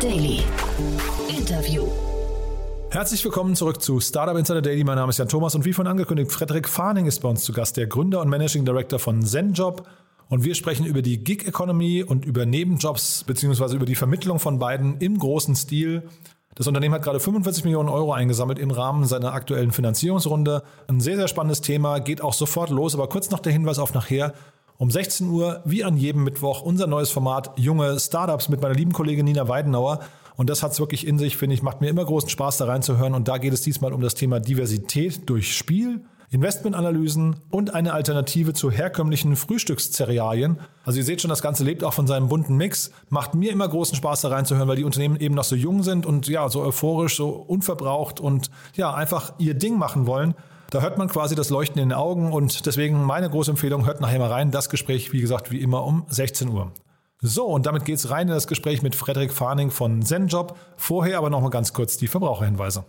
Daily. Interview. Herzlich willkommen zurück zu Startup Insider Daily. Mein Name ist Jan Thomas und wie vorhin angekündigt, Frederik Farning ist bei uns zu Gast, der Gründer und Managing Director von ZenJob. Und wir sprechen über die Gig Economy und über Nebenjobs beziehungsweise über die Vermittlung von beiden im großen Stil. Das Unternehmen hat gerade 45 Millionen Euro eingesammelt im Rahmen seiner aktuellen Finanzierungsrunde. Ein sehr, sehr spannendes Thema, geht auch sofort los. Aber kurz noch der Hinweis auf nachher. Um 16 Uhr, wie an jedem Mittwoch, unser neues Format Junge Startups mit meiner lieben Kollegin Nina Weidenauer. Und das hat es wirklich in sich, finde ich, macht mir immer großen Spaß, da reinzuhören. Und da geht es diesmal um das Thema Diversität durch Spiel, Investmentanalysen und eine Alternative zu herkömmlichen Frühstückscerealien. Also ihr seht schon, das Ganze lebt auch von seinem bunten Mix. Macht mir immer großen Spaß, da reinzuhören, weil die Unternehmen eben noch so jung sind und ja, so euphorisch, so unverbraucht und ja, einfach ihr Ding machen wollen. Da hört man quasi das Leuchten in den Augen und deswegen meine große Empfehlung, hört nachher mal rein. Das Gespräch, wie gesagt, wie immer um 16 Uhr. So, und damit geht's rein in das Gespräch mit Frederik Farning von ZenJob. Vorher aber nochmal ganz kurz die Verbraucherhinweise.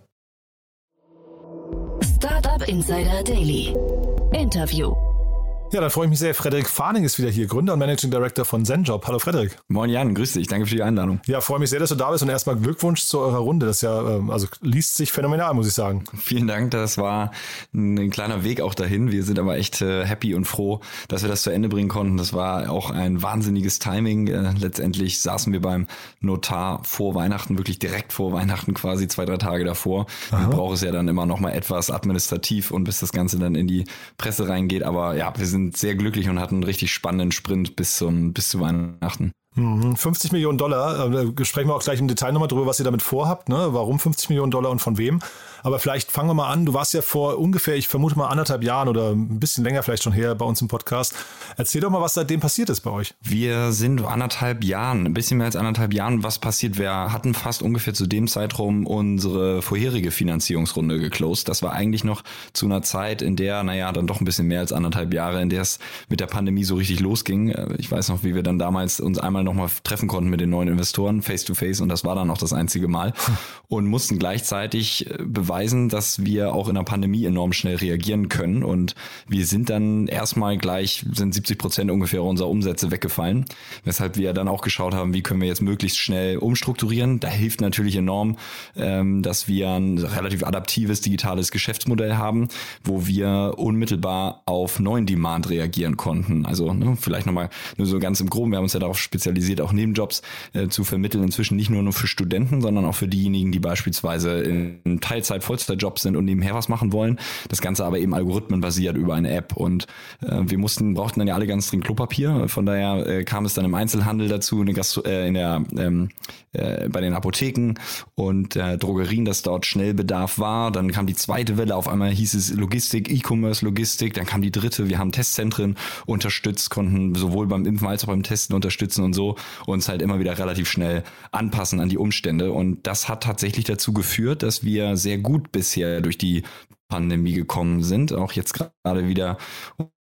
Startup Insider Daily. Interview. Ja, dann freue ich mich sehr. Frederik Farning ist wieder hier, Gründer und Managing Director von ZenJob. Hallo Frederik. Moin Jan, grüß dich. Danke für die Einladung. Ja, freue mich sehr, dass du da bist und erstmal Glückwunsch zu eurer Runde. Das ja, ähm, also liest sich phänomenal, muss ich sagen. Vielen Dank. Das war ein kleiner Weg auch dahin. Wir sind aber echt äh, happy und froh, dass wir das zu Ende bringen konnten. Das war auch ein wahnsinniges Timing. Äh, letztendlich saßen wir beim Notar vor Weihnachten, wirklich direkt vor Weihnachten, quasi zwei, drei Tage davor. Aha. Wir brauchen es ja dann immer noch mal etwas administrativ und bis das Ganze dann in die Presse reingeht. Aber ja, wir sind sehr glücklich und hatten einen richtig spannenden Sprint bis zum bis zu Weihnachten. 50 mhm. Millionen Dollar, äh, sprechen wir auch gleich im Detail nochmal drüber, was ihr damit vorhabt, ne? warum 50 Millionen Dollar und von wem. Aber vielleicht fangen wir mal an. Du warst ja vor ungefähr, ich vermute mal anderthalb Jahren oder ein bisschen länger vielleicht schon her bei uns im Podcast. Erzähl doch mal, was seitdem passiert ist bei euch. Wir sind anderthalb Jahren, ein bisschen mehr als anderthalb Jahren, was passiert. Wir hatten fast ungefähr zu dem Zeitraum unsere vorherige Finanzierungsrunde geclosed. Das war eigentlich noch zu einer Zeit, in der, naja, dann doch ein bisschen mehr als anderthalb Jahre, in der es mit der Pandemie so richtig losging. Ich weiß noch, wie wir dann damals uns einmal nochmal treffen konnten mit den neuen Investoren face to face und das war dann auch das einzige Mal und mussten gleichzeitig beweisen, beweisen, dass wir auch in der Pandemie enorm schnell reagieren können. Und wir sind dann erstmal gleich, sind 70 Prozent ungefähr unserer Umsätze weggefallen. Weshalb wir dann auch geschaut haben, wie können wir jetzt möglichst schnell umstrukturieren. Da hilft natürlich enorm, ähm, dass wir ein relativ adaptives digitales Geschäftsmodell haben, wo wir unmittelbar auf neuen Demand reagieren konnten. Also ne, vielleicht nochmal nur so ganz im Groben, wir haben uns ja darauf spezialisiert, auch Nebenjobs äh, zu vermitteln, inzwischen nicht nur, nur für Studenten, sondern auch für diejenigen, die beispielsweise in Teilzeit Vollzeit, Vollzeitjobs sind und nebenher was machen wollen. Das Ganze aber eben algorithmenbasiert über eine App. Und äh, wir mussten, brauchten dann ja alle ganz dringend Klopapier. Von daher äh, kam es dann im Einzelhandel dazu, in, äh, in der, ähm, äh, bei den Apotheken und äh, Drogerien, dass dort Schnellbedarf war. Dann kam die zweite Welle, auf einmal hieß es Logistik, E-Commerce Logistik. Dann kam die dritte, wir haben Testzentren unterstützt, konnten sowohl beim Impfen als auch beim Testen unterstützen und so uns halt immer wieder relativ schnell anpassen an die Umstände. Und das hat tatsächlich dazu geführt, dass wir sehr gut bisher durch die Pandemie gekommen sind, auch jetzt gerade wieder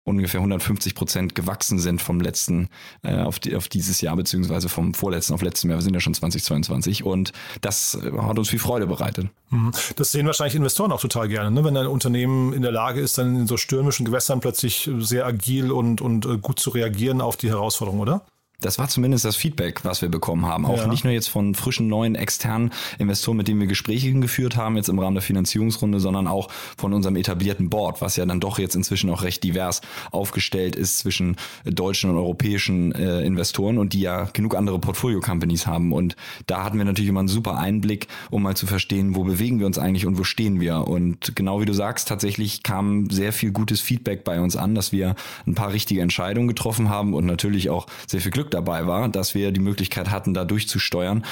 ungefähr 150 Prozent gewachsen sind vom letzten äh, auf, die, auf dieses Jahr, beziehungsweise vom vorletzten auf letztem Jahr. Wir sind ja schon 2022 und das hat uns viel Freude bereitet. Mhm. Das sehen wahrscheinlich Investoren auch total gerne, ne? wenn ein Unternehmen in der Lage ist, dann in so stürmischen Gewässern plötzlich sehr agil und, und äh, gut zu reagieren auf die Herausforderung, oder? Das war zumindest das Feedback, was wir bekommen haben. Auch ja. nicht nur jetzt von frischen, neuen, externen Investoren, mit denen wir Gespräche geführt haben, jetzt im Rahmen der Finanzierungsrunde, sondern auch von unserem etablierten Board, was ja dann doch jetzt inzwischen auch recht divers aufgestellt ist zwischen deutschen und europäischen äh, Investoren und die ja genug andere Portfolio-Companies haben. Und da hatten wir natürlich immer einen super Einblick, um mal zu verstehen, wo bewegen wir uns eigentlich und wo stehen wir. Und genau wie du sagst, tatsächlich kam sehr viel gutes Feedback bei uns an, dass wir ein paar richtige Entscheidungen getroffen haben und natürlich auch sehr viel Glück Glück dabei war, dass wir die Möglichkeit hatten, da durchzusteuern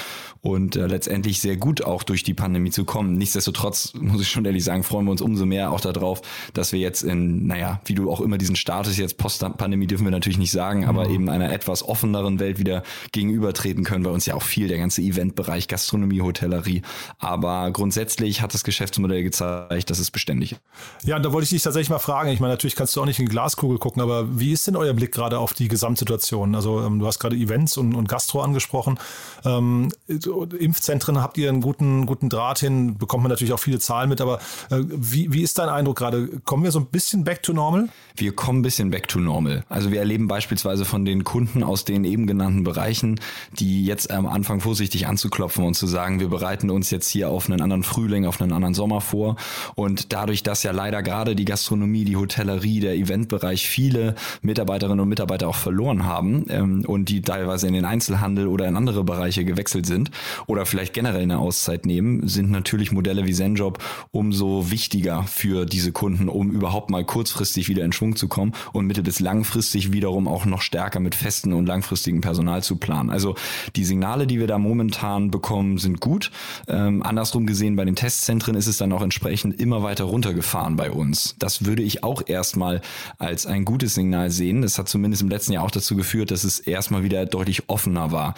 und äh, letztendlich sehr gut auch durch die Pandemie zu kommen. Nichtsdestotrotz muss ich schon ehrlich sagen, freuen wir uns umso mehr auch darauf, dass wir jetzt in, naja, wie du auch immer diesen Status jetzt Post-Pandemie dürfen wir natürlich nicht sagen, mhm. aber eben einer etwas offeneren Welt wieder gegenübertreten können. Bei uns ja auch viel der ganze Eventbereich, Gastronomie, Hotellerie. Aber grundsätzlich hat das Geschäftsmodell gezeigt, dass es beständig ist. Ja, und da wollte ich dich tatsächlich mal fragen. Ich meine, natürlich kannst du auch nicht in die Glaskugel gucken, aber wie ist denn euer Blick gerade auf die Gesamtsituation? Also ähm, Du hast gerade Events und, und Gastro angesprochen. Ähm, Impfzentren habt ihr einen guten, guten Draht hin, bekommt man natürlich auch viele Zahlen mit, aber äh, wie, wie ist dein Eindruck gerade? Kommen wir so ein bisschen back to normal? Wir kommen ein bisschen back to normal. Also wir erleben beispielsweise von den Kunden aus den eben genannten Bereichen, die jetzt am Anfang vorsichtig anzuklopfen und zu sagen, wir bereiten uns jetzt hier auf einen anderen Frühling, auf einen anderen Sommer vor. Und dadurch, dass ja leider gerade die Gastronomie, die Hotellerie, der Eventbereich viele Mitarbeiterinnen und Mitarbeiter auch verloren haben ähm, und die teilweise in den Einzelhandel oder in andere Bereiche gewechselt sind oder vielleicht generell eine Auszeit nehmen, sind natürlich Modelle wie ZenJob umso wichtiger für diese Kunden, um überhaupt mal kurzfristig wieder in Schwung zu kommen und mittel- bis langfristig wiederum auch noch stärker mit festen und langfristigen Personal zu planen. Also die Signale, die wir da momentan bekommen, sind gut. Ähm, andersrum gesehen, bei den Testzentren ist es dann auch entsprechend immer weiter runtergefahren bei uns. Das würde ich auch erstmal als ein gutes Signal sehen. Das hat zumindest im letzten Jahr auch dazu geführt, dass es erstmal wieder deutlich offener war.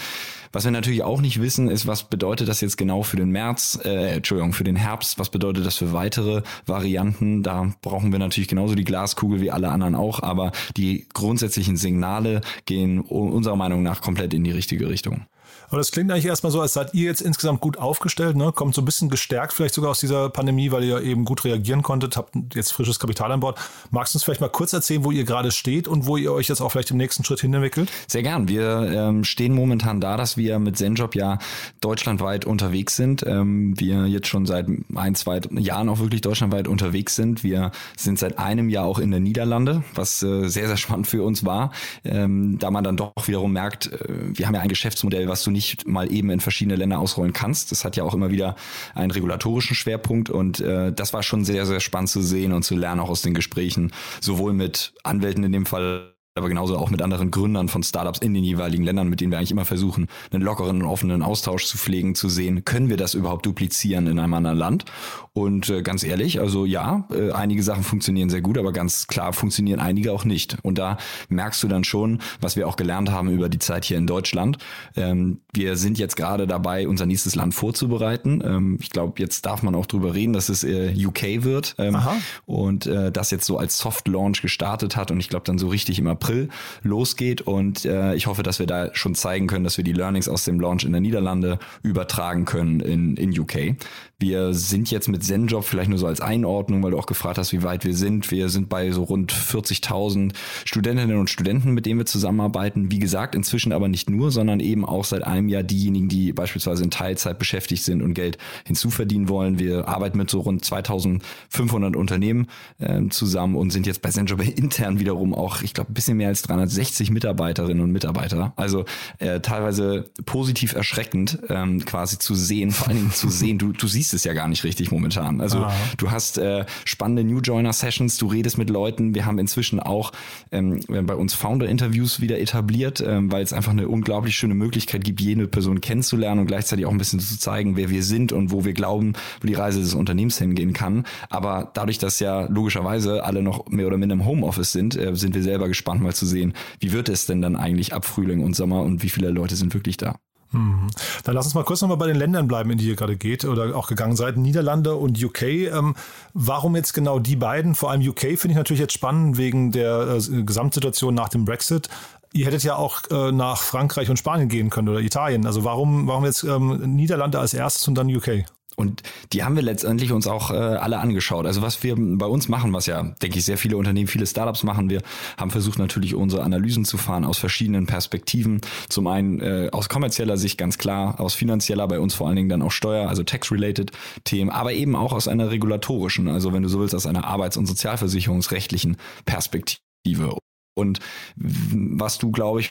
Was wir natürlich auch nicht wissen, ist, was bedeutet das jetzt genau für den März, äh, Entschuldigung, für den Herbst, was bedeutet das für weitere Varianten? Da brauchen wir natürlich genauso die Glaskugel wie alle anderen auch, aber die grundsätzlichen Signale gehen unserer Meinung nach komplett in die richtige Richtung. Aber das klingt eigentlich erstmal so, als seid ihr jetzt insgesamt gut aufgestellt, ne? kommt so ein bisschen gestärkt vielleicht sogar aus dieser Pandemie, weil ihr eben gut reagieren konntet, habt jetzt frisches Kapital an Bord. Magst du uns vielleicht mal kurz erzählen, wo ihr gerade steht und wo ihr euch jetzt auch vielleicht im nächsten Schritt hinentwickelt? Sehr gern. Wir ähm, stehen momentan da, dass wir mit Zenjob ja deutschlandweit unterwegs sind. Ähm, wir jetzt schon seit ein, zwei Jahren auch wirklich deutschlandweit unterwegs sind. Wir sind seit einem Jahr auch in der Niederlande, was äh, sehr, sehr spannend für uns war, ähm, da man dann doch wiederum merkt, äh, wir haben ja ein Geschäftsmodell, was du nicht mal eben in verschiedene Länder ausrollen kannst. Das hat ja auch immer wieder einen regulatorischen Schwerpunkt und äh, das war schon sehr, sehr spannend zu sehen und zu lernen, auch aus den Gesprächen, sowohl mit Anwälten in dem Fall aber genauso auch mit anderen Gründern von Startups in den jeweiligen Ländern, mit denen wir eigentlich immer versuchen, einen lockeren und offenen Austausch zu pflegen, zu sehen, können wir das überhaupt duplizieren in einem anderen Land? Und äh, ganz ehrlich, also ja, äh, einige Sachen funktionieren sehr gut, aber ganz klar funktionieren einige auch nicht. Und da merkst du dann schon, was wir auch gelernt haben über die Zeit hier in Deutschland. Ähm, wir sind jetzt gerade dabei, unser nächstes Land vorzubereiten. Ähm, ich glaube, jetzt darf man auch drüber reden, dass es äh, UK wird ähm, Aha. und äh, das jetzt so als Soft Launch gestartet hat und ich glaube dann so richtig im April losgeht. Und äh, ich hoffe, dass wir da schon zeigen können, dass wir die Learnings aus dem Launch in der Niederlande übertragen können in, in UK. Wir sind jetzt mit Zenjob vielleicht nur so als Einordnung, weil du auch gefragt hast, wie weit wir sind. Wir sind bei so rund 40.000 Studentinnen und Studenten, mit denen wir zusammenarbeiten. Wie gesagt, inzwischen aber nicht nur, sondern eben auch seit einem Jahr diejenigen, die beispielsweise in Teilzeit beschäftigt sind und Geld hinzuverdienen wollen. Wir arbeiten mit so rund 2.500 Unternehmen äh, zusammen und sind jetzt bei Zenjob intern wiederum auch, ich glaube, ein bisschen mehr als 360 Mitarbeiterinnen und Mitarbeiter. Also äh, teilweise positiv erschreckend ähm, quasi zu sehen, vor allen Dingen zu sehen, du, du siehst siehst es ja gar nicht richtig momentan. Also ah. du hast äh, spannende New Joiner Sessions, du redest mit Leuten. Wir haben inzwischen auch ähm, bei uns Founder Interviews wieder etabliert, ähm, weil es einfach eine unglaublich schöne Möglichkeit gibt, jede Person kennenzulernen und gleichzeitig auch ein bisschen zu zeigen, wer wir sind und wo wir glauben, wo die Reise des Unternehmens hingehen kann. Aber dadurch, dass ja logischerweise alle noch mehr oder minder im Homeoffice sind, äh, sind wir selber gespannt, mal zu sehen, wie wird es denn dann eigentlich ab Frühling und Sommer und wie viele Leute sind wirklich da. Mhm. Dann lass uns mal kurz nochmal bei den Ländern bleiben, in die ihr gerade geht oder auch gegangen seid. Niederlande und UK. Ähm, warum jetzt genau die beiden? Vor allem UK finde ich natürlich jetzt spannend wegen der äh, Gesamtsituation nach dem Brexit. Ihr hättet ja auch äh, nach Frankreich und Spanien gehen können oder Italien. Also warum, warum jetzt ähm, Niederlande als erstes und dann UK? Und die haben wir letztendlich uns auch äh, alle angeschaut. Also was wir bei uns machen, was ja, denke ich, sehr viele Unternehmen, viele Startups machen, wir haben versucht natürlich unsere Analysen zu fahren aus verschiedenen Perspektiven. Zum einen äh, aus kommerzieller Sicht ganz klar, aus finanzieller, bei uns vor allen Dingen dann auch Steuer, also Tax-related Themen, aber eben auch aus einer regulatorischen, also wenn du so willst, aus einer arbeits- und sozialversicherungsrechtlichen Perspektive. Und was du, glaube ich,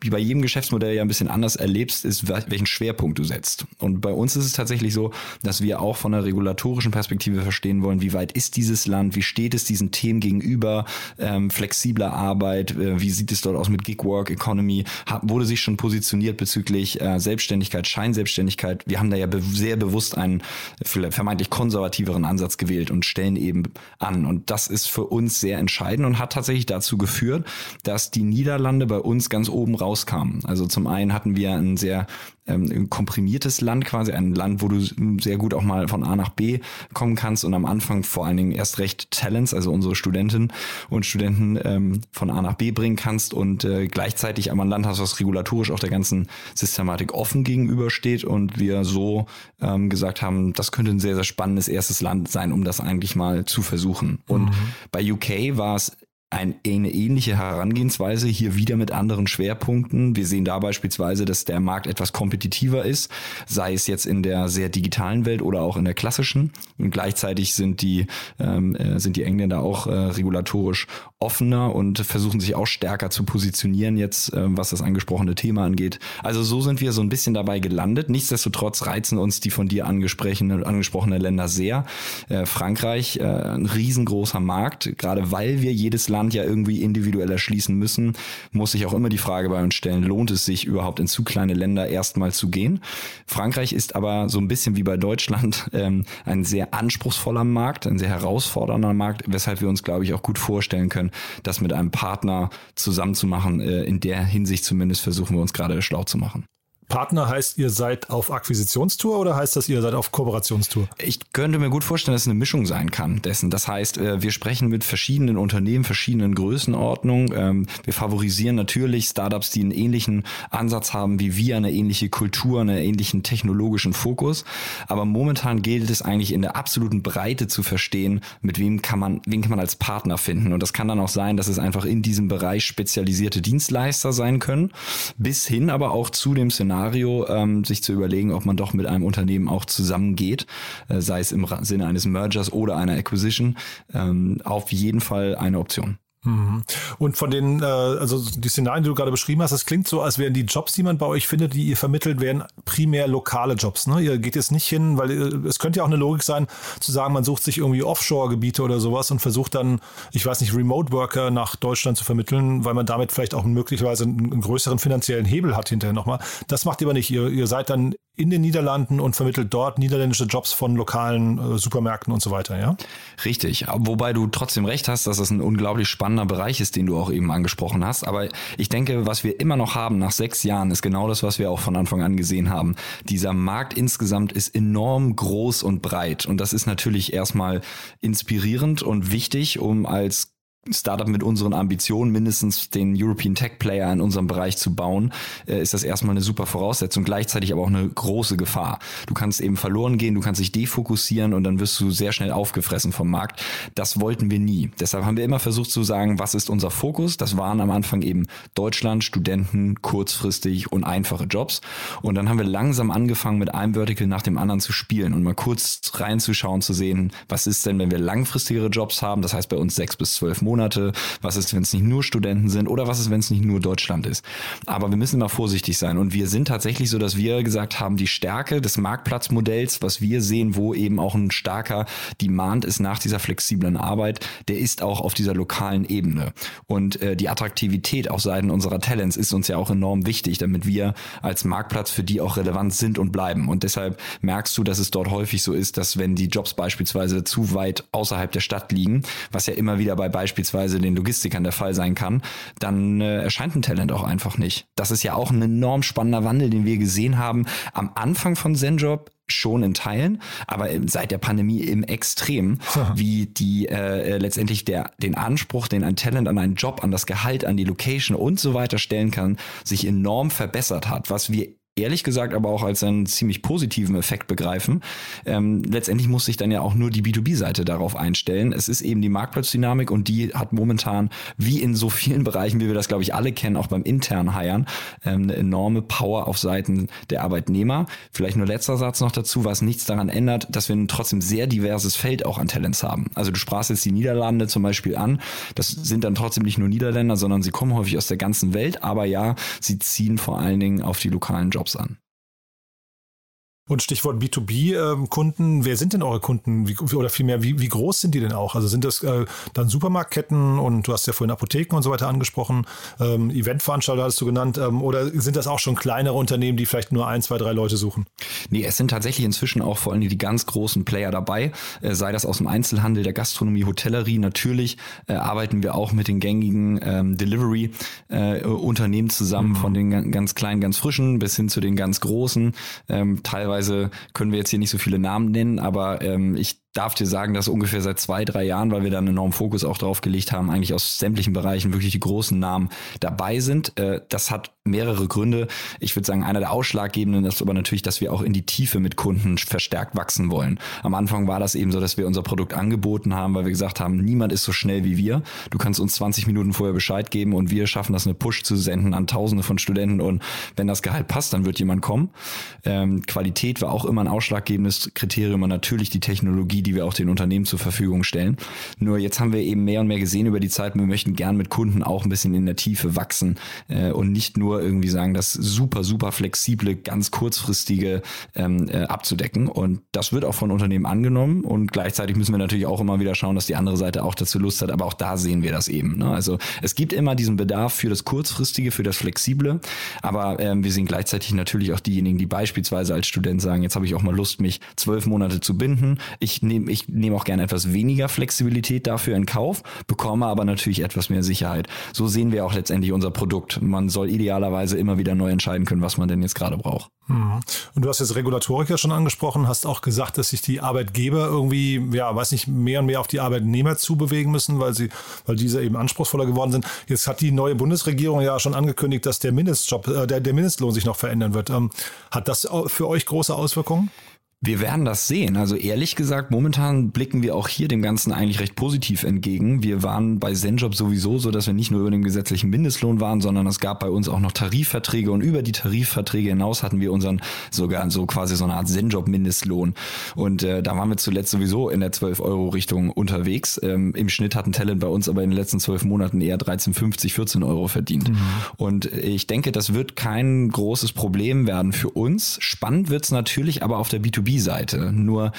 wie bei jedem Geschäftsmodell ja ein bisschen anders erlebst, ist, welchen Schwerpunkt du setzt. Und bei uns ist es tatsächlich so, dass wir auch von einer regulatorischen Perspektive verstehen wollen, wie weit ist dieses Land, wie steht es diesen Themen gegenüber, ähm, flexibler Arbeit, äh, wie sieht es dort aus mit Gigwork, Economy, hat, wurde sich schon positioniert bezüglich äh, Selbstständigkeit, Scheinselbstständigkeit. Wir haben da ja be sehr bewusst einen vermeintlich konservativeren Ansatz gewählt und stellen eben an. Und das ist für uns sehr entscheidend und hat tatsächlich dazu geführt, dass die Niederlande bei uns ganz oben rauskamen. Also zum einen hatten wir ein sehr ähm, komprimiertes Land quasi, ein Land, wo du sehr gut auch mal von A nach B kommen kannst und am Anfang vor allen Dingen erst recht Talents, also unsere Studentinnen und Studenten ähm, von A nach B bringen kannst und äh, gleichzeitig aber ein Land hast, was regulatorisch auch der ganzen Systematik offen gegenübersteht und wir so ähm, gesagt haben, das könnte ein sehr, sehr spannendes erstes Land sein, um das eigentlich mal zu versuchen. Und mhm. bei UK war es ein, eine ähnliche Herangehensweise, hier wieder mit anderen Schwerpunkten. Wir sehen da beispielsweise, dass der Markt etwas kompetitiver ist, sei es jetzt in der sehr digitalen Welt oder auch in der klassischen. Und gleichzeitig sind die, ähm, äh, sind die Engländer auch äh, regulatorisch offener und versuchen sich auch stärker zu positionieren jetzt, äh, was das angesprochene Thema angeht. Also so sind wir so ein bisschen dabei gelandet. Nichtsdestotrotz reizen uns die von dir angesprochene, angesprochene Länder sehr. Äh, Frankreich, äh, ein riesengroßer Markt, gerade weil wir jedes Land ja irgendwie individuell erschließen müssen, muss sich auch immer die Frage bei uns stellen, lohnt es sich überhaupt in zu kleine Länder erstmal zu gehen? Frankreich ist aber so ein bisschen wie bei Deutschland ähm, ein sehr anspruchsvoller Markt, ein sehr herausfordernder Markt, weshalb wir uns, glaube ich, auch gut vorstellen können, das mit einem Partner zusammenzumachen. Äh, in der Hinsicht zumindest versuchen wir uns gerade schlau zu machen. Partner heißt, ihr seid auf Akquisitionstour oder heißt das, ihr seid auf Kooperationstour? Ich könnte mir gut vorstellen, dass es eine Mischung sein kann dessen. Das heißt, äh, wir sprechen mit verschiedenen Unternehmen, verschiedenen Größenordnungen. Ähm, wir favorisieren natürlich Startups, die einen ähnlichen Ansatz haben wie wir, eine ähnliche Kultur, einen ähnlichen technologischen Fokus. Aber momentan gilt es eigentlich in der absoluten Breite zu verstehen, mit wem kann man, wen kann man als Partner finden. Und das kann dann auch sein, dass es einfach in diesem Bereich spezialisierte Dienstleister sein können, bis hin aber auch zu dem Szenario, Szenario, ähm, sich zu überlegen, ob man doch mit einem Unternehmen auch zusammengeht, äh, sei es im Sinne eines Mergers oder einer Acquisition, ähm, auf jeden Fall eine Option. Mhm. Und von den, äh, also die Szenarien, die du gerade beschrieben hast, das klingt so, als wären die Jobs, die man bei euch findet, die ihr vermittelt, wären primär lokale Jobs. Ne? Ihr geht jetzt nicht hin, weil äh, es könnte ja auch eine Logik sein, zu sagen, man sucht sich irgendwie Offshore-Gebiete oder sowas und versucht dann, ich weiß nicht, Remote-Worker nach Deutschland zu vermitteln, weil man damit vielleicht auch möglicherweise einen größeren finanziellen Hebel hat hinterher nochmal. Das macht ihr aber nicht. Ihr, ihr seid dann in den Niederlanden und vermittelt dort niederländische Jobs von lokalen äh, Supermärkten und so weiter, ja? Richtig, wobei du trotzdem recht hast, dass das ein unglaublich spannender Bereich ist, den du auch eben angesprochen hast. Aber ich denke, was wir immer noch haben nach sechs Jahren, ist genau das, was wir auch von Anfang an gesehen haben. Dieser Markt insgesamt ist enorm groß und breit. Und das ist natürlich erstmal inspirierend und wichtig, um als Startup mit unseren Ambitionen, mindestens den European Tech Player in unserem Bereich zu bauen, äh, ist das erstmal eine super Voraussetzung, gleichzeitig aber auch eine große Gefahr. Du kannst eben verloren gehen, du kannst dich defokussieren und dann wirst du sehr schnell aufgefressen vom Markt. Das wollten wir nie. Deshalb haben wir immer versucht zu sagen, was ist unser Fokus? Das waren am Anfang eben Deutschland, Studenten, kurzfristig und einfache Jobs. Und dann haben wir langsam angefangen, mit einem Vertical nach dem anderen zu spielen und mal kurz reinzuschauen, zu sehen, was ist denn, wenn wir langfristigere Jobs haben, das heißt bei uns sechs bis zwölf Monate Monate, was ist, wenn es nicht nur Studenten sind oder was ist, wenn es nicht nur Deutschland ist. Aber wir müssen immer vorsichtig sein und wir sind tatsächlich so, dass wir gesagt haben, die Stärke des Marktplatzmodells, was wir sehen, wo eben auch ein starker Demand ist nach dieser flexiblen Arbeit, der ist auch auf dieser lokalen Ebene. Und äh, die Attraktivität auf Seiten unserer Talents ist uns ja auch enorm wichtig, damit wir als Marktplatz für die auch relevant sind und bleiben. Und deshalb merkst du, dass es dort häufig so ist, dass wenn die Jobs beispielsweise zu weit außerhalb der Stadt liegen, was ja immer wieder bei beispielsweise beispielsweise den Logistikern der Fall sein kann, dann äh, erscheint ein Talent auch einfach nicht. Das ist ja auch ein enorm spannender Wandel, den wir gesehen haben am Anfang von ZenJob schon in Teilen, aber seit der Pandemie im Extrem, wie die äh, letztendlich der den Anspruch, den ein Talent an einen Job, an das Gehalt, an die Location und so weiter stellen kann, sich enorm verbessert hat, was wir ehrlich gesagt aber auch als einen ziemlich positiven Effekt begreifen. Ähm, letztendlich muss sich dann ja auch nur die B2B-Seite darauf einstellen. Es ist eben die Marktplatzdynamik und die hat momentan, wie in so vielen Bereichen, wie wir das glaube ich alle kennen, auch beim internen Hiren, ähm, eine enorme Power auf Seiten der Arbeitnehmer. Vielleicht nur letzter Satz noch dazu, was nichts daran ändert, dass wir ein trotzdem sehr diverses Feld auch an Talents haben. Also du sprachst jetzt die Niederlande zum Beispiel an. Das sind dann trotzdem nicht nur Niederländer, sondern sie kommen häufig aus der ganzen Welt. Aber ja, sie ziehen vor allen Dingen auf die lokalen Jobs Jobs an. Und Stichwort B2B-Kunden, ähm, wer sind denn eure Kunden? Wie, oder vielmehr, wie, wie groß sind die denn auch? Also sind das äh, dann Supermarktketten und du hast ja vorhin Apotheken und so weiter angesprochen, ähm, Eventveranstalter hast du genannt, ähm, oder sind das auch schon kleinere Unternehmen, die vielleicht nur ein, zwei, drei Leute suchen? Nee, es sind tatsächlich inzwischen auch vor allem die ganz großen Player dabei, äh, sei das aus dem Einzelhandel, der Gastronomie, Hotellerie. Natürlich äh, arbeiten wir auch mit den gängigen ähm, Delivery-Unternehmen äh, zusammen, mhm. von den ganz kleinen, ganz frischen bis hin zu den ganz großen, ähm, teilweise teilweise können wir jetzt hier nicht so viele Namen nennen, aber ähm, ich darf dir sagen, dass ungefähr seit zwei, drei Jahren, weil wir da einen enormen Fokus auch drauf gelegt haben, eigentlich aus sämtlichen Bereichen wirklich die großen Namen dabei sind. Äh, das hat mehrere Gründe. Ich würde sagen, einer der ausschlaggebenden ist aber natürlich, dass wir auch in die Tiefe mit Kunden verstärkt wachsen wollen. Am Anfang war das eben so, dass wir unser Produkt angeboten haben, weil wir gesagt haben, niemand ist so schnell wie wir. Du kannst uns 20 Minuten vorher Bescheid geben und wir schaffen das, eine Push zu senden an Tausende von Studenten und wenn das Gehalt passt, dann wird jemand kommen. Ähm, Qualität war auch immer ein ausschlaggebendes Kriterium und natürlich die Technologie, die wir auch den Unternehmen zur Verfügung stellen. Nur jetzt haben wir eben mehr und mehr gesehen über die Zeit, wir möchten gern mit Kunden auch ein bisschen in der Tiefe wachsen äh, und nicht nur irgendwie sagen, das super, super flexible, ganz kurzfristige ähm, äh, abzudecken. Und das wird auch von Unternehmen angenommen und gleichzeitig müssen wir natürlich auch immer wieder schauen, dass die andere Seite auch dazu Lust hat. Aber auch da sehen wir das eben. Ne? Also es gibt immer diesen Bedarf für das kurzfristige, für das flexible, aber ähm, wir sehen gleichzeitig natürlich auch diejenigen, die beispielsweise als Student sagen, jetzt habe ich auch mal Lust, mich zwölf Monate zu binden. Ich nehme nehme ich nehme auch gerne etwas weniger Flexibilität dafür in Kauf, bekomme aber natürlich etwas mehr Sicherheit. So sehen wir auch letztendlich unser Produkt. Man soll idealerweise immer wieder neu entscheiden können, was man denn jetzt gerade braucht. Mhm. Und du hast jetzt Regulatorik ja schon angesprochen, hast auch gesagt, dass sich die Arbeitgeber irgendwie, ja, weiß nicht, mehr und mehr auf die Arbeitnehmer zubewegen müssen, weil sie, weil diese eben anspruchsvoller geworden sind. Jetzt hat die neue Bundesregierung ja schon angekündigt, dass der Mindestjob, äh, der, der Mindestlohn sich noch verändern wird. Ähm, hat das für euch große Auswirkungen? Wir werden das sehen. Also ehrlich gesagt, momentan blicken wir auch hier dem Ganzen eigentlich recht positiv entgegen. Wir waren bei Zenjob sowieso so, dass wir nicht nur über den gesetzlichen Mindestlohn waren, sondern es gab bei uns auch noch Tarifverträge und über die Tarifverträge hinaus hatten wir unseren sogar so quasi so eine Art Zenjob-Mindestlohn. Und äh, da waren wir zuletzt sowieso in der 12-Euro-Richtung unterwegs. Ähm, Im Schnitt hat ein Talent bei uns aber in den letzten zwölf Monaten eher 13,50, 14 Euro verdient. Mhm. Und ich denke, das wird kein großes Problem werden für uns. Spannend wird's natürlich aber auf der B2B B-Seite. Nur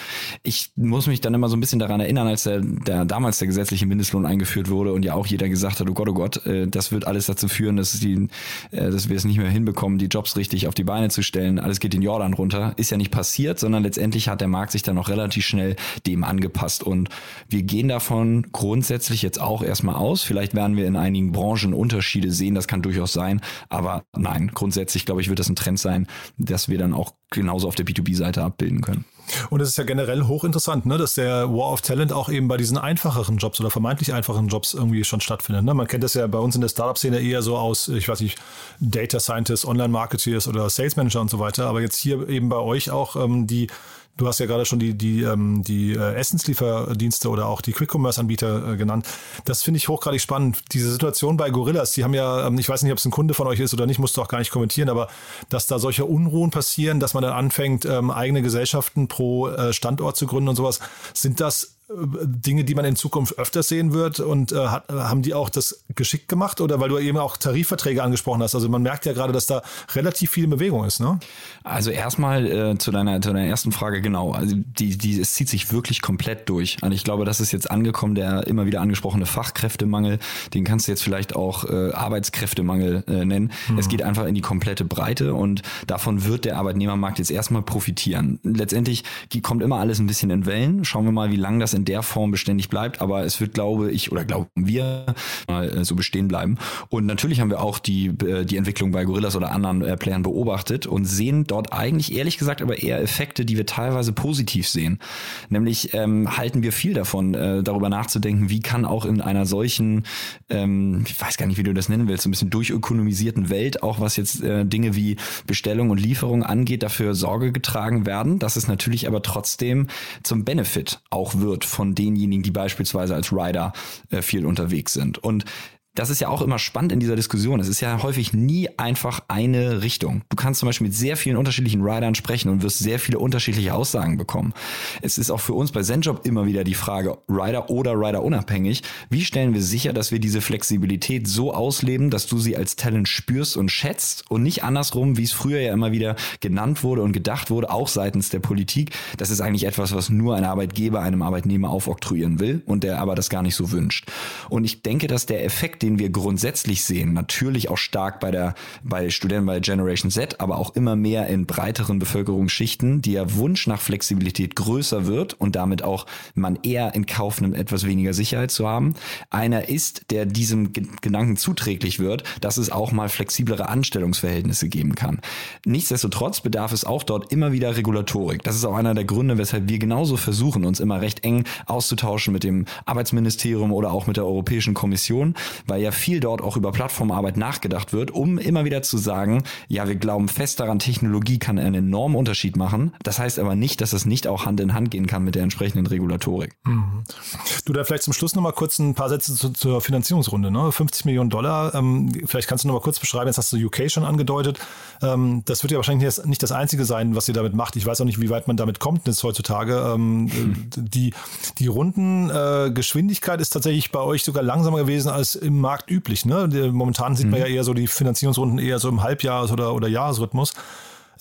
ich muss mich dann immer so ein bisschen daran erinnern, als der, der damals der gesetzliche Mindestlohn eingeführt wurde und ja auch jeder gesagt hat, oh Gott, oh Gott, äh, das wird alles dazu führen, dass, die, äh, dass wir es nicht mehr hinbekommen, die Jobs richtig auf die Beine zu stellen. Alles geht den Jordan runter. Ist ja nicht passiert, sondern letztendlich hat der Markt sich dann auch relativ schnell dem angepasst. Und wir gehen davon grundsätzlich jetzt auch erstmal aus. Vielleicht werden wir in einigen Branchen Unterschiede sehen, das kann durchaus sein. Aber nein, grundsätzlich glaube ich, wird das ein Trend sein, dass wir dann auch genauso auf der B2B-Seite abbilden können. Und es ist ja generell hochinteressant, ne, dass der War of Talent auch eben bei diesen einfacheren Jobs oder vermeintlich einfachen Jobs irgendwie schon stattfindet. Ne? Man kennt das ja bei uns in der Startup-Szene eher so aus, ich weiß nicht, Data Scientists, Online-Marketeers oder Sales Manager und so weiter. Aber jetzt hier eben bei euch auch ähm, die Du hast ja gerade schon die, die, ähm, die äh, Essenslieferdienste oder auch die Quick-Commerce-Anbieter äh, genannt. Das finde ich hochgradig spannend. Diese Situation bei Gorillas, die haben ja, ähm, ich weiß nicht, ob es ein Kunde von euch ist oder nicht, musst du auch gar nicht kommentieren, aber dass da solche Unruhen passieren, dass man dann anfängt, ähm, eigene Gesellschaften pro äh, Standort zu gründen und sowas, sind das Dinge, die man in Zukunft öfter sehen wird und äh, hat, haben die auch das geschickt gemacht oder weil du eben auch Tarifverträge angesprochen hast? Also man merkt ja gerade, dass da relativ viel Bewegung ist, ne? Also erstmal äh, zu, deiner, zu deiner ersten Frage, genau. Also die, die, es zieht sich wirklich komplett durch. Und ich glaube, das ist jetzt angekommen, der immer wieder angesprochene Fachkräftemangel, den kannst du jetzt vielleicht auch äh, Arbeitskräftemangel äh, nennen. Mhm. Es geht einfach in die komplette Breite und davon wird der Arbeitnehmermarkt jetzt erstmal profitieren. Letztendlich kommt immer alles ein bisschen in Wellen. Schauen wir mal, wie lange das in der Form beständig bleibt, aber es wird, glaube ich, oder glauben wir, mal äh, so bestehen bleiben. Und natürlich haben wir auch die, äh, die Entwicklung bei Gorillas oder anderen äh, Playern beobachtet und sehen dort eigentlich, ehrlich gesagt, aber eher Effekte, die wir teilweise positiv sehen. Nämlich ähm, halten wir viel davon, äh, darüber nachzudenken, wie kann auch in einer solchen, ähm, ich weiß gar nicht, wie du das nennen willst, so ein bisschen durchökonomisierten Welt, auch was jetzt äh, Dinge wie Bestellung und Lieferung angeht, dafür Sorge getragen werden, dass es natürlich aber trotzdem zum Benefit auch wird von denjenigen, die beispielsweise als Rider äh, viel unterwegs sind. Und das ist ja auch immer spannend in dieser Diskussion. Es ist ja häufig nie einfach eine Richtung. Du kannst zum Beispiel mit sehr vielen unterschiedlichen Riders sprechen und wirst sehr viele unterschiedliche Aussagen bekommen. Es ist auch für uns bei ZenJob immer wieder die Frage, Rider oder Rider unabhängig, wie stellen wir sicher, dass wir diese Flexibilität so ausleben, dass du sie als Talent spürst und schätzt und nicht andersrum, wie es früher ja immer wieder genannt wurde und gedacht wurde, auch seitens der Politik. Das ist eigentlich etwas, was nur ein Arbeitgeber einem Arbeitnehmer aufoktroyieren will und der aber das gar nicht so wünscht. Und ich denke, dass der Effekt, den wir grundsätzlich sehen, natürlich auch stark bei der, bei Studenten bei Generation Z, aber auch immer mehr in breiteren Bevölkerungsschichten, der Wunsch nach Flexibilität größer wird und damit auch man eher in Kauf nimmt, etwas weniger Sicherheit zu haben. Einer ist, der diesem Gedanken zuträglich wird, dass es auch mal flexiblere Anstellungsverhältnisse geben kann. Nichtsdestotrotz bedarf es auch dort immer wieder Regulatorik. Das ist auch einer der Gründe, weshalb wir genauso versuchen, uns immer recht eng auszutauschen mit dem Arbeitsministerium oder auch mit der Europäischen Kommission, weil weil ja viel dort auch über Plattformarbeit nachgedacht wird, um immer wieder zu sagen, ja, wir glauben fest daran, Technologie kann einen enormen Unterschied machen. Das heißt aber nicht, dass es nicht auch Hand in Hand gehen kann mit der entsprechenden Regulatorik. Mhm. Du da vielleicht zum Schluss nochmal kurz ein paar Sätze zu, zur Finanzierungsrunde. Ne? 50 Millionen Dollar, ähm, vielleicht kannst du nochmal kurz beschreiben, jetzt hast du UK schon angedeutet. Ähm, das wird ja wahrscheinlich nicht das Einzige sein, was ihr damit macht. Ich weiß auch nicht, wie weit man damit kommt jetzt heutzutage. Ähm, mhm. Die, die Rundengeschwindigkeit äh, ist tatsächlich bei euch sogar langsamer gewesen als im Markt üblich. Ne? Momentan sieht man ja mhm. eher so die Finanzierungsrunden eher so im Halbjahres- oder, oder Jahresrhythmus.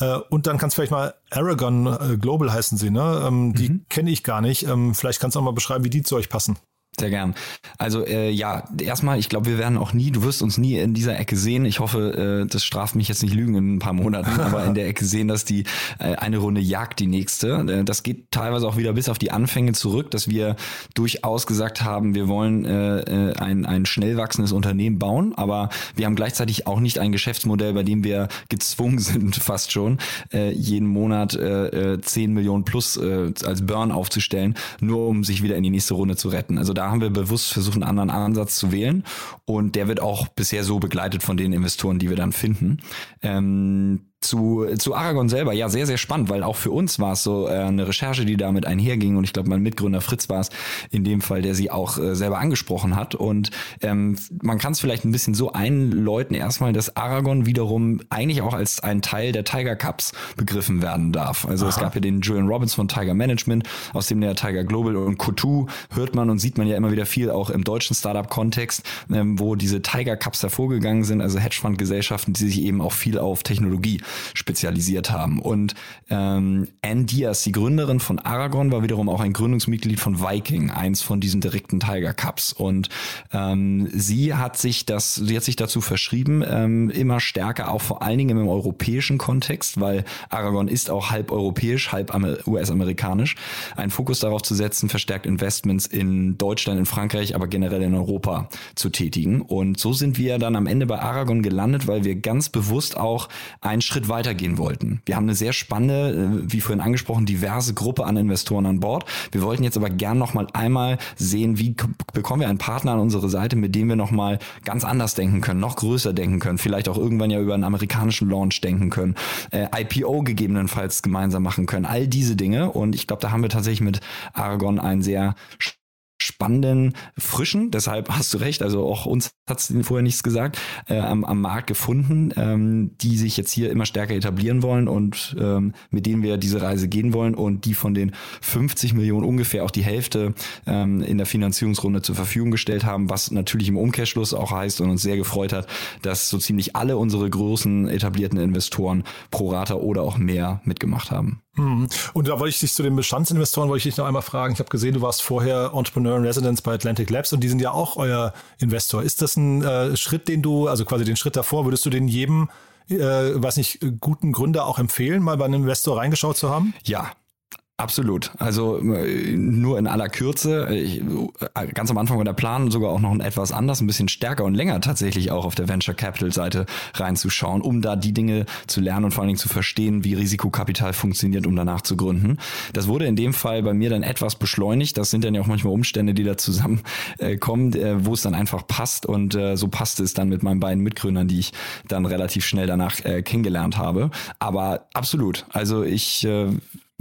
Äh, und dann kannst du vielleicht mal Aragon äh, Global heißen sie, ne? Ähm, die mhm. kenne ich gar nicht. Ähm, vielleicht kannst du auch mal beschreiben, wie die zu euch passen. Sehr gern. Also äh, ja, erstmal, ich glaube, wir werden auch nie, du wirst uns nie in dieser Ecke sehen. Ich hoffe, äh, das straft mich jetzt nicht lügen in ein paar Monaten, aber in der Ecke sehen, dass die äh, eine Runde jagt die nächste. Äh, das geht teilweise auch wieder bis auf die Anfänge zurück, dass wir durchaus gesagt haben, wir wollen äh, äh, ein, ein schnell wachsendes Unternehmen bauen, aber wir haben gleichzeitig auch nicht ein Geschäftsmodell, bei dem wir gezwungen sind, fast schon, äh, jeden Monat äh, 10 äh, Millionen plus äh, als Burn aufzustellen, nur um sich wieder in die nächste Runde zu retten. Also da da haben wir bewusst versucht, einen anderen Ansatz zu wählen. Und der wird auch bisher so begleitet von den Investoren, die wir dann finden. Ähm, zu, zu Aragon selber, ja, sehr, sehr spannend, weil auch für uns war es so äh, eine Recherche, die damit einherging und ich glaube, mein Mitgründer Fritz war es in dem Fall, der sie auch äh, selber angesprochen hat und ähm, man kann es vielleicht ein bisschen so einläuten erstmal, dass Aragon wiederum eigentlich auch als ein Teil der Tiger Cups begriffen werden darf. Also Aha. es gab ja den Julian Robbins von Tiger Management, aus dem der Tiger Global und Kotu hört man und sieht man ja immer wieder viel auch im deutschen Startup-Kontext, ähm, wo diese Tiger Cups hervorgegangen sind, also Hedgefonds-Gesellschaften, die sich eben auch viel auf Technologie spezialisiert haben. Und ähm, Anne Diaz, die Gründerin von Aragon, war wiederum auch ein Gründungsmitglied von Viking, eins von diesen direkten Tiger Cups. Und ähm, sie hat sich das, sie hat sich dazu verschrieben, ähm, immer stärker auch vor allen Dingen im europäischen Kontext, weil Aragon ist auch halb europäisch, halb US-amerikanisch, einen Fokus darauf zu setzen, verstärkt Investments in Deutschland, in Frankreich, aber generell in Europa zu tätigen. Und so sind wir dann am Ende bei Aragon gelandet, weil wir ganz bewusst auch einen Schritt Schritt weitergehen wollten. Wir haben eine sehr spannende, äh, wie vorhin angesprochen, diverse Gruppe an Investoren an Bord. Wir wollten jetzt aber gern noch mal einmal sehen, wie bekommen wir einen Partner an unsere Seite, mit dem wir noch mal ganz anders denken können, noch größer denken können, vielleicht auch irgendwann ja über einen amerikanischen Launch denken können, äh, IPO gegebenenfalls gemeinsam machen können, all diese Dinge. Und ich glaube, da haben wir tatsächlich mit Aragon einen sehr spannenden, frischen, deshalb hast du recht, also auch uns hat es vorher nichts gesagt, äh, am, am Markt gefunden, ähm, die sich jetzt hier immer stärker etablieren wollen und ähm, mit denen wir diese Reise gehen wollen und die von den 50 Millionen ungefähr auch die Hälfte ähm, in der Finanzierungsrunde zur Verfügung gestellt haben, was natürlich im Umkehrschluss auch heißt und uns sehr gefreut hat, dass so ziemlich alle unsere großen etablierten Investoren pro Rata oder auch mehr mitgemacht haben. Mhm. Und da wollte ich dich zu den Bestandsinvestoren, wollte ich dich noch einmal fragen. Ich habe gesehen, du warst vorher Entrepreneur in Residence bei Atlantic Labs und die sind ja auch euer Investor. Ist das ein äh, Schritt, den du, also quasi den Schritt davor, würdest du den jedem, äh, weiß nicht, guten Gründer auch empfehlen, mal bei einem Investor reingeschaut zu haben? Ja, Absolut. Also äh, nur in aller Kürze. Ich, äh, ganz am Anfang war der Plan sogar auch noch etwas anders, ein bisschen stärker und länger tatsächlich auch auf der Venture Capital Seite reinzuschauen, um da die Dinge zu lernen und vor allen Dingen zu verstehen, wie Risikokapital funktioniert, um danach zu gründen. Das wurde in dem Fall bei mir dann etwas beschleunigt. Das sind dann ja auch manchmal Umstände, die da zusammenkommen, äh, wo es dann einfach passt und so passte es dann mit meinen beiden Mitgründern, die ich dann relativ schnell danach kennengelernt habe. Aber absolut. Also ich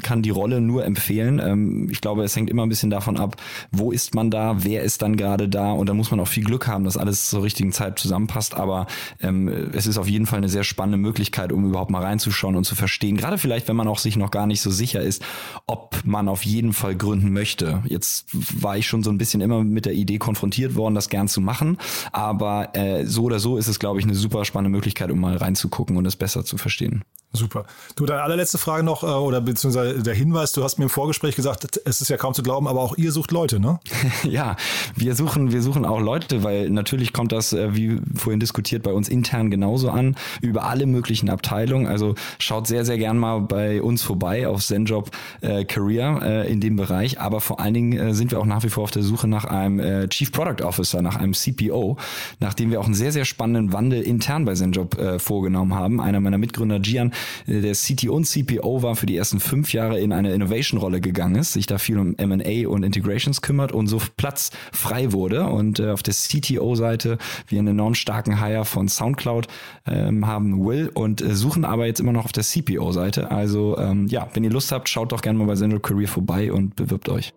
kann die Rolle nur empfehlen. Ähm, ich glaube, es hängt immer ein bisschen davon ab, wo ist man da, wer ist dann gerade da und da muss man auch viel Glück haben, dass alles zur richtigen Zeit zusammenpasst. Aber ähm, es ist auf jeden Fall eine sehr spannende Möglichkeit, um überhaupt mal reinzuschauen und zu verstehen. Gerade vielleicht, wenn man auch sich noch gar nicht so sicher ist, ob man auf jeden Fall gründen möchte. Jetzt war ich schon so ein bisschen immer mit der Idee konfrontiert worden, das gern zu machen. Aber äh, so oder so ist es, glaube ich, eine super spannende Möglichkeit, um mal reinzugucken und es besser zu verstehen. Super. Du, deine allerletzte Frage noch, äh, oder beziehungsweise der Hinweis, du hast mir im Vorgespräch gesagt, es ist ja kaum zu glauben, aber auch ihr sucht Leute, ne? ja, wir suchen, wir suchen auch Leute, weil natürlich kommt das, äh, wie vorhin diskutiert, bei uns intern genauso an, über alle möglichen Abteilungen. Also schaut sehr, sehr gern mal bei uns vorbei auf Zenjob äh, Career äh, in dem Bereich. Aber vor allen Dingen äh, sind wir auch nach wie vor auf der Suche nach einem äh, Chief Product Officer, nach einem CPO, nachdem wir auch einen sehr, sehr spannenden Wandel intern bei Zenjob äh, vorgenommen haben. Einer meiner Mitgründer, Gian, der CTO und CPO war für die ersten fünf Jahre in eine Innovation-Rolle gegangen ist, sich da viel um M&A und Integrations kümmert und so Platz frei wurde. Und äh, auf der CTO-Seite wir einen enorm starken Hire von SoundCloud ähm, haben Will und äh, suchen aber jetzt immer noch auf der CPO-Seite. Also ähm, ja, wenn ihr Lust habt, schaut doch gerne mal bei Central Career vorbei und bewirbt euch.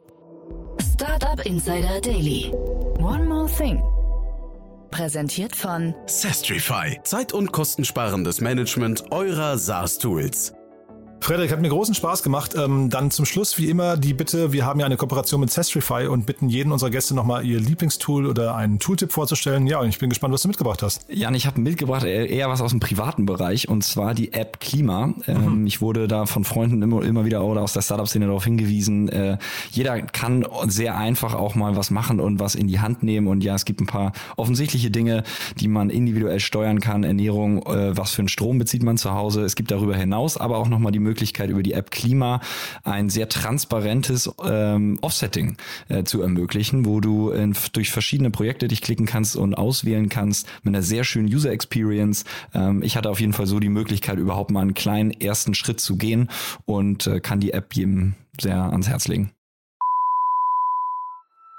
Startup Insider Daily. One more thing. Präsentiert von Sestrify. Zeit- und kostensparendes Management eurer SaaS-Tools. Frederik, hat mir großen Spaß gemacht. Ähm, dann zum Schluss wie immer die Bitte, wir haben ja eine Kooperation mit Sestrify und bitten jeden unserer Gäste nochmal ihr Lieblingstool oder einen Tooltip vorzustellen. Ja, und ich bin gespannt, was du mitgebracht hast. Jan, ich habe mitgebracht eher was aus dem privaten Bereich und zwar die App Klima. Ähm, mhm. Ich wurde da von Freunden immer, immer wieder oder aus der Startup-Szene darauf hingewiesen, äh, jeder kann sehr einfach auch mal was machen und was in die Hand nehmen und ja, es gibt ein paar offensichtliche Dinge, die man individuell steuern kann. Ernährung, äh, was für einen Strom bezieht man zu Hause. Es gibt darüber hinaus aber auch nochmal die Möglichkeit, über die App Klima ein sehr transparentes ähm, Offsetting äh, zu ermöglichen, wo du in, durch verschiedene Projekte dich klicken kannst und auswählen kannst mit einer sehr schönen User Experience. Ähm, ich hatte auf jeden Fall so die Möglichkeit, überhaupt mal einen kleinen ersten Schritt zu gehen und äh, kann die App jedem sehr ans Herz legen.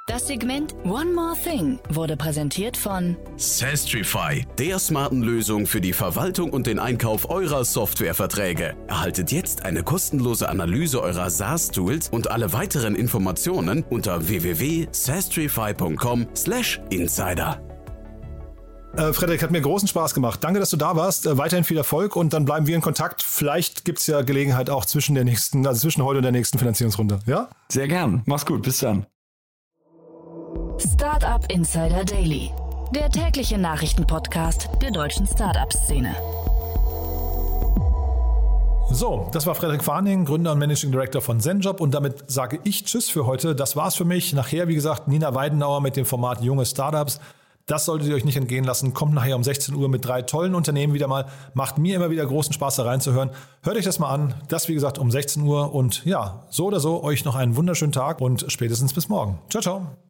Das Segment One More Thing wurde präsentiert von Sastrify, der smarten Lösung für die Verwaltung und den Einkauf eurer Softwareverträge. Erhaltet jetzt eine kostenlose Analyse eurer SaaS-Tools und alle weiteren Informationen unter www.sastrify.com/insider. Äh, Frederik, hat mir großen Spaß gemacht. Danke, dass du da warst. Äh, weiterhin viel Erfolg und dann bleiben wir in Kontakt. Vielleicht gibt es ja Gelegenheit auch zwischen der nächsten, also zwischen heute und der nächsten Finanzierungsrunde. Ja? Sehr gern. Mach's gut. Bis dann. Startup Insider Daily, der tägliche Nachrichtenpodcast der deutschen Startup-Szene. So, das war Frederik Farning, Gründer und Managing Director von ZenJob und damit sage ich Tschüss für heute. Das war's für mich. Nachher, wie gesagt, Nina Weidenauer mit dem Format Junge Startups. Das solltet ihr euch nicht entgehen lassen. Kommt nachher um 16 Uhr mit drei tollen Unternehmen wieder mal. Macht mir immer wieder großen Spaß, da reinzuhören. Hört euch das mal an. Das, wie gesagt, um 16 Uhr. Und ja, so oder so, euch noch einen wunderschönen Tag und spätestens bis morgen. Ciao, ciao.